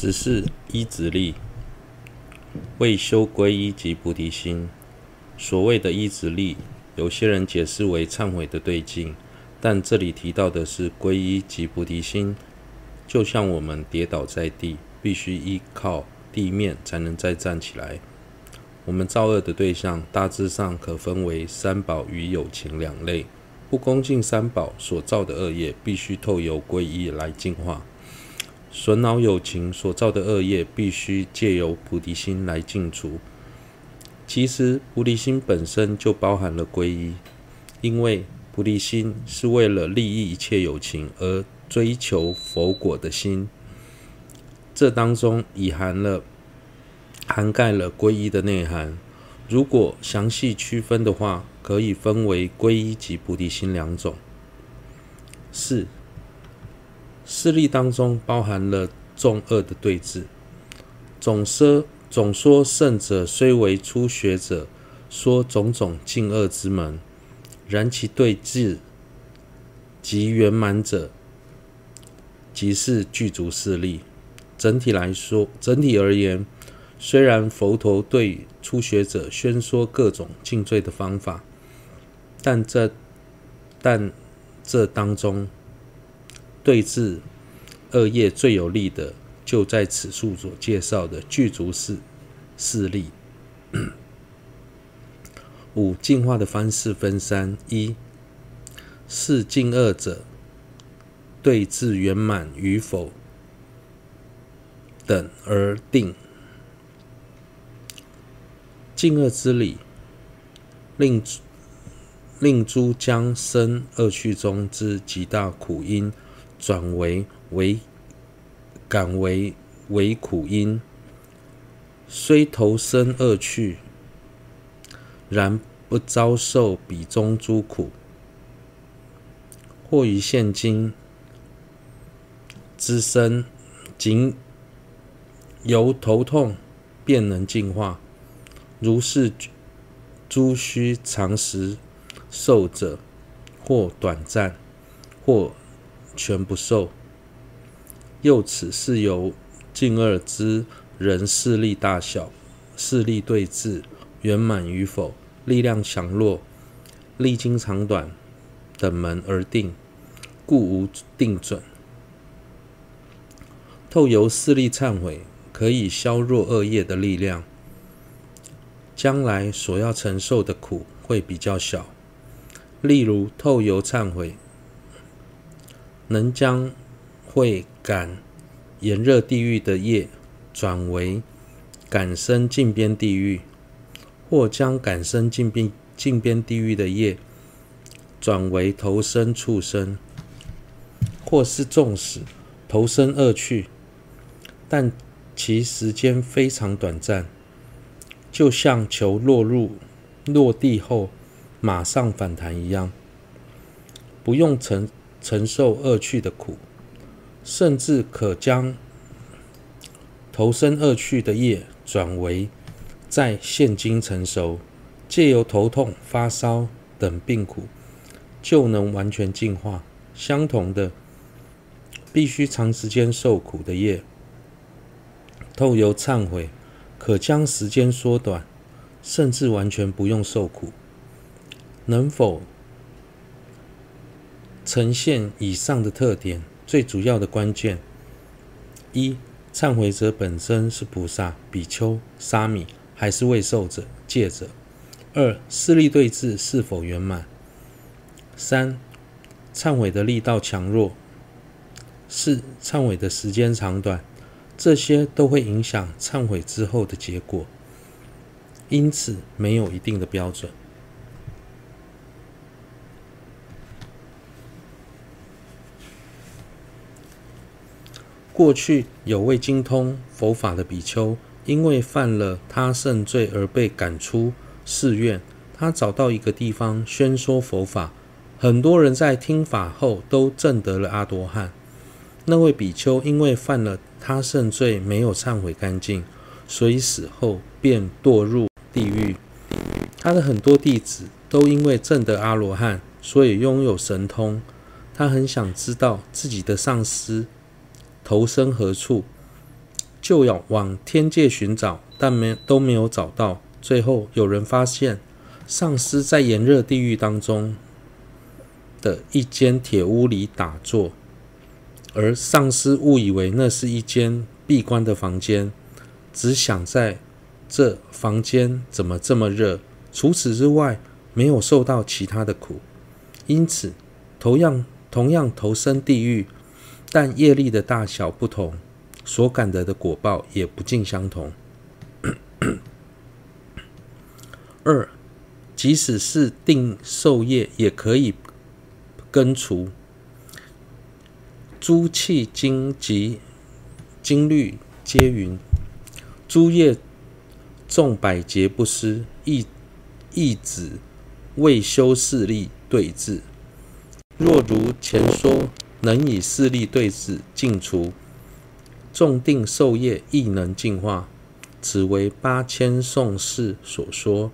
只是依止力，为修皈依及菩提心。所谓的依止力，有些人解释为忏悔的对境，但这里提到的是皈依及菩提心。就像我们跌倒在地，必须依靠地面才能再站起来。我们造恶的对象大致上可分为三宝与有情两类。不恭敬三宝所造的恶业，必须透由皈依来净化。损恼有情所造的恶业，必须借由菩提心来净除。其实，菩提心本身就包含了皈依，因为菩提心是为了利益一切有情而追求佛果的心。这当中已含了涵盖了皈依的内涵。如果详细区分的话，可以分为皈依及菩提心两种。四。事例当中包含了众恶的对治，总说总说圣者虽为初学者，说种种尽恶之门，然其对治及圆满者，即是具足事例。整体来说，整体而言，虽然佛陀对初学者宣说各种净罪的方法，但这但这当中。对治恶业最有力的，就在此处所介绍的具足事事例。五净化的方式分三：一是尽恶者对治圆满与否等而定。尽恶之理，令令诸将生恶趣中之极大苦因。转为为感为为苦因，虽投生恶趣，然不遭受彼中诸苦。或于现今之身，仅由头痛便能净化，如是诸须常时受者，或短暂，或。全不受。又此是由尽恶之人势力大小、势力对治、圆满与否、力量强弱、历经长短等门而定，故无定准。透由势力忏悔，可以削弱恶业的力量，将来所要承受的苦会比较小。例如透由忏悔。能将会感炎热地狱的业转为感生近边地狱，或将感生近边近边地狱的业转为投生畜生，或是纵使投生恶趣，但其时间非常短暂，就像球落入落地后马上反弹一样，不用承。承受恶趣的苦，甚至可将投生恶趣的业转为在现今成熟，借由头痛、发烧等病苦，就能完全净化。相同的，必须长时间受苦的业，透由忏悔，可将时间缩短，甚至完全不用受苦。能否？呈现以上的特点，最主要的关键：一、忏悔者本身是菩萨、比丘、沙弥，还是未受者、戒者；二、势力对峙是否圆满；三、忏悔的力道强弱；四、忏悔的时间长短，这些都会影响忏悔之后的结果。因此，没有一定的标准。过去有位精通佛法的比丘，因为犯了他圣罪而被赶出寺院。他找到一个地方宣说佛法，很多人在听法后都证得了阿罗汉。那位比丘因为犯了他圣罪，没有忏悔干净，所以死后便堕入地狱。他的很多弟子都因为证得阿罗汉，所以拥有神通。他很想知道自己的上师。投身何处？就要往天界寻找，但没都没有找到。最后有人发现，上师在炎热地狱当中的一间铁屋里打坐，而上师误以为那是一间闭关的房间，只想在这房间怎么这么热，除此之外没有受到其他的苦，因此同样同样投身地狱，但业力的大小不同，所感得的果报也不尽相同。二，即使是定受业，也可以根除。诸契经及经律皆云：诸业众百劫不失，亦亦指未修势力对治。若如前说，能以四力对治尽除，重定受业亦能净化，此为八千颂释所说。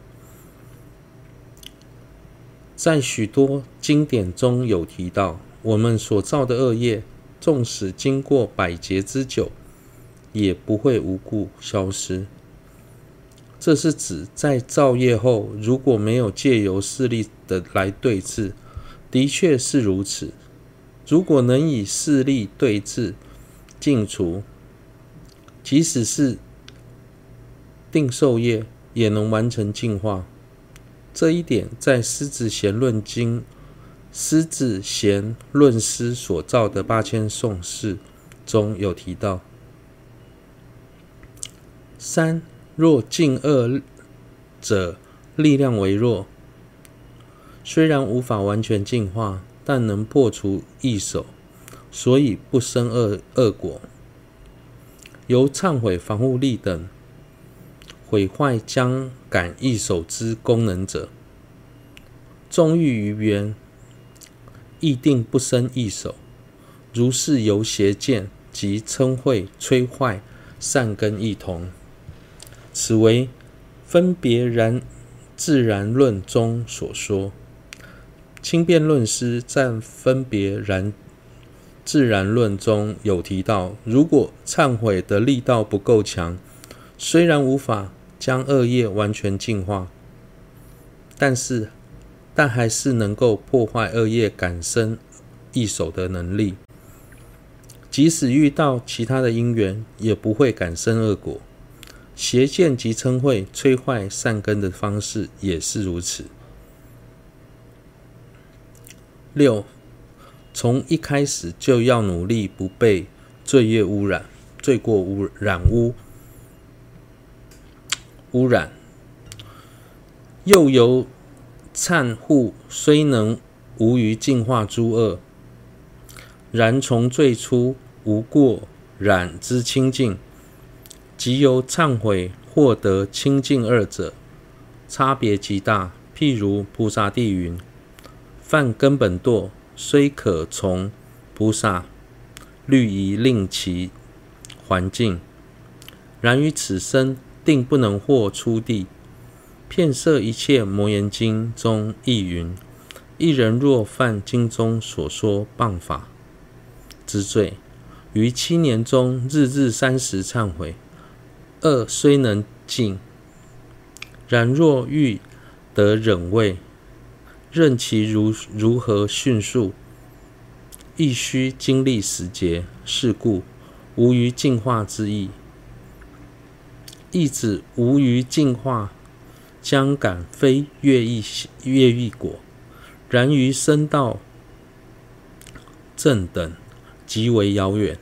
在许多经典中有提到，我们所造的恶业，纵使经过百劫之久，也不会无故消失。这是指在造业后，如果没有借由势力的来对治，的确是如此。如果能以四力对治尽除，即使是定受业，也能完成净化。这一点在《狮子贤论经》狮子贤论师所造的八千颂释中有提到。三，若净恶者力量微弱，虽然无法完全净化，但能破除异手，所以不生恶恶果。由忏悔防护力等。毁坏将感异手之功能者，纵欲于缘，亦定不生异手。如是由邪见及嗔恚摧坏善根亦同。此为分别然自然论中所说。轻辩论师在分别然自然论中有提到，如果忏悔的力道不够强，虽然无法将恶业完全净化，但是，但还是能够破坏恶业感生异手的能力。即使遇到其他的因缘，也不会感生恶果。邪见及嗔恚摧坏善根的方式也是如此。六，从一开始就要努力不被罪业污染，罪过污染污。污染，又由忏护虽能无余净化诸恶，然从最初无过染之清净，即由忏悔获得清净二者，差别极大。譬如菩萨地云：犯根本堕，虽可从菩萨律仪令其还净，然于此生。定不能获出地。遍摄一切摩言经中亦云：一人若犯经中所说谤法之罪，于七年中日日三时忏悔，恶虽能尽，然若欲得忍位，任其如如何迅速，亦须经历时节。是故无余净化之意。亦指无余净化，将感非越异越异果，然于身道正等极为遥远，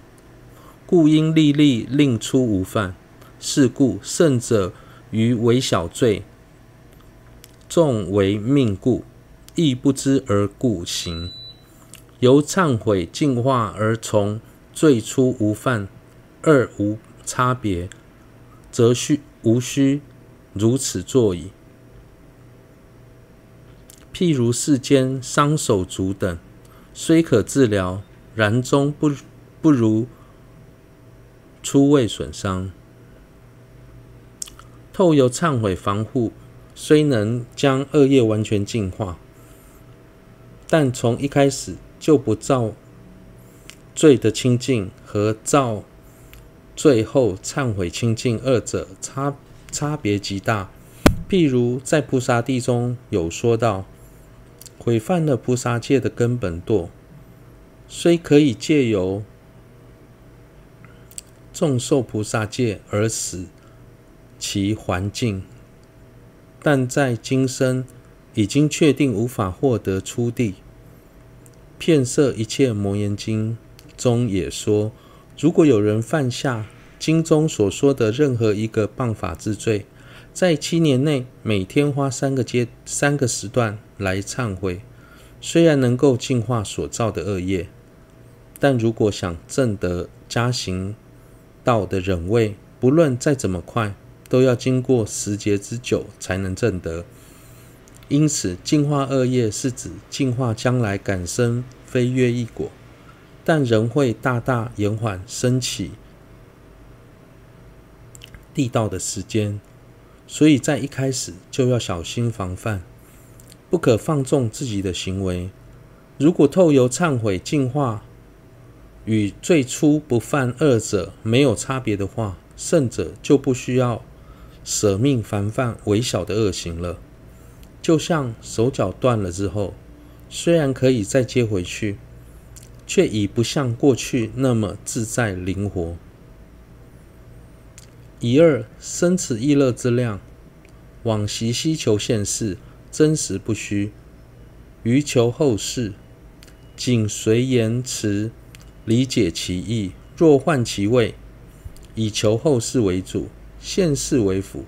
故应立立令出无犯。是故圣者于微小罪，重为命故，亦不知而故行。由忏悔净化而从最初无犯，二无差别。则须无需如此作矣。譬如世间伤手足等，虽可治疗，然终不不如初未损伤。透由忏悔防护，虽能将恶业完全净化，但从一开始就不造罪的清净和造最后忏悔清净二者差差别极大。譬如在菩萨地中有说到，毁犯了菩萨戒的根本堕，虽可以借由重受菩萨戒而使其还净，但在今生已经确定无法获得初地。遍摄一切摩严经中也说，如果有人犯下经中所说的任何一个谤法之罪，在七年内每天花三个阶三个时段来忏悔，虽然能够净化所造的恶业，但如果想证得加行道的忍位，不论再怎么快，都要经过十劫之久才能证得。因此，净化恶业是指净化将来感生非乐意果，但仍会大大延缓升起地道的时间。所以在一开始就要小心防范，不可放纵自己的行为。如果透由忏悔净化，与最初不犯二者没有差别的话，圣者就不需要舍命防范微小的恶行了。就像手脚断了之后，虽然可以再接回去，却已不像过去那么自在灵活。以二生此意乐之量，往昔希求现世，真实不虚；于求后世，仅随言辞。理解其意，若换其位，以求后世为主，现世为辅，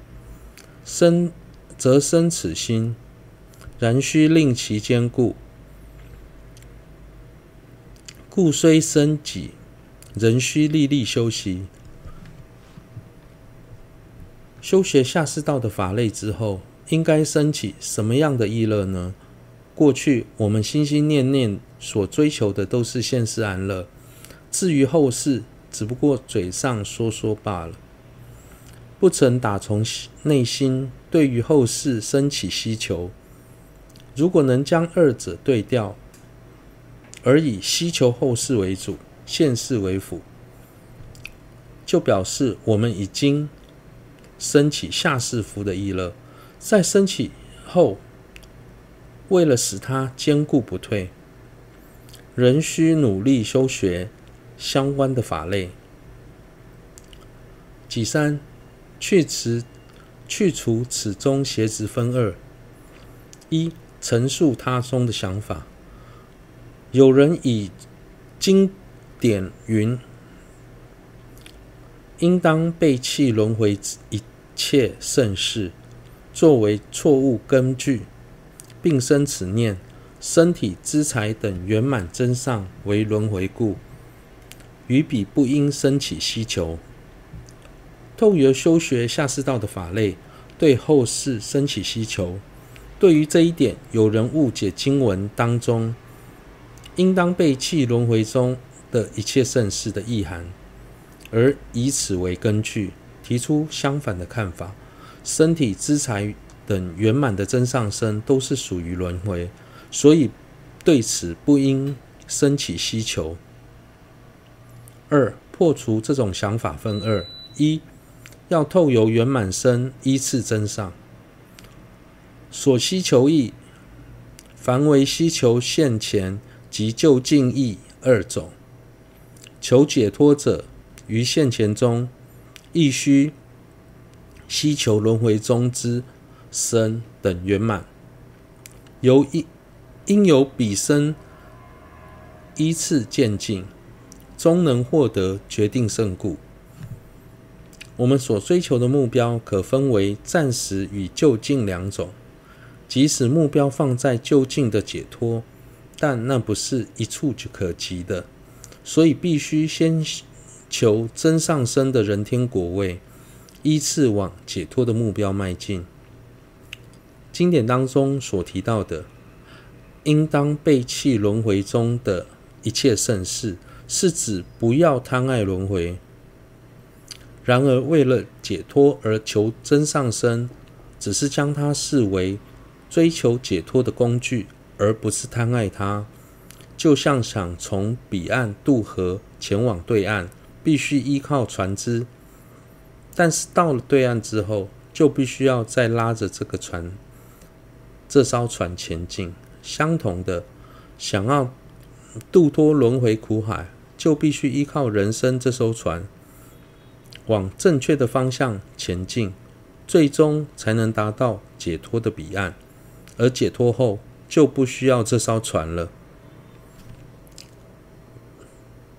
生则生此心，然须令其坚固。故虽生己，仍须历历修习。修学下士道的法类之后，应该生起什么样的意乐呢？过去我们心心念念所追求的都是现世安乐。至于后世，只不过嘴上说说罢了，不曾打从内心对于后世升起希求。如果能将二者对调，而以希求后世为主，现世为辅，就表示我们已经生起下士福的意乐。在生起后，为了使它坚固不退，仍需努力修学。相关的法类，己三去此去除此中邪执分二：一、陈述他中的想法。有人以经典云，应当背弃轮回一切盛事，作为错误根据，并生此念：身体、资财等圆满增上为轮回故。于彼不应生起希求，透由修学下士道的法类，对后世升起希求。对于这一点，有人误解经文当中“应当背弃轮回中的一切盛事”的意涵，而以此为根据，提出相反的看法。身体、资财等圆满的真上身都是属于轮回，所以对此不应生起希求。二、破除这种想法分二：一要透由圆满身依次增上，所希求义，凡为希求现前及就近义二种。求解脱者于现前中，亦须希求轮回中之身等圆满，由应应由彼身依次渐进。终能获得决定胜故。我们所追求的目标可分为暂时与就近两种。即使目标放在就近的解脱，但那不是一蹴就可及的，所以必须先求真上生的人天果位，依次往解脱的目标迈进。经典当中所提到的，应当背弃轮回中的一切盛事。是指不要贪爱轮回。然而，为了解脱而求真上生，只是将它视为追求解脱的工具，而不是贪爱它。就像想从彼岸渡河前往对岸，必须依靠船只，但是到了对岸之后，就必须要再拉着这个船，这艘船前进。相同的，想要渡脱轮回苦海，就必须依靠人生这艘船，往正确的方向前进，最终才能达到解脱的彼岸。而解脱后，就不需要这艘船了。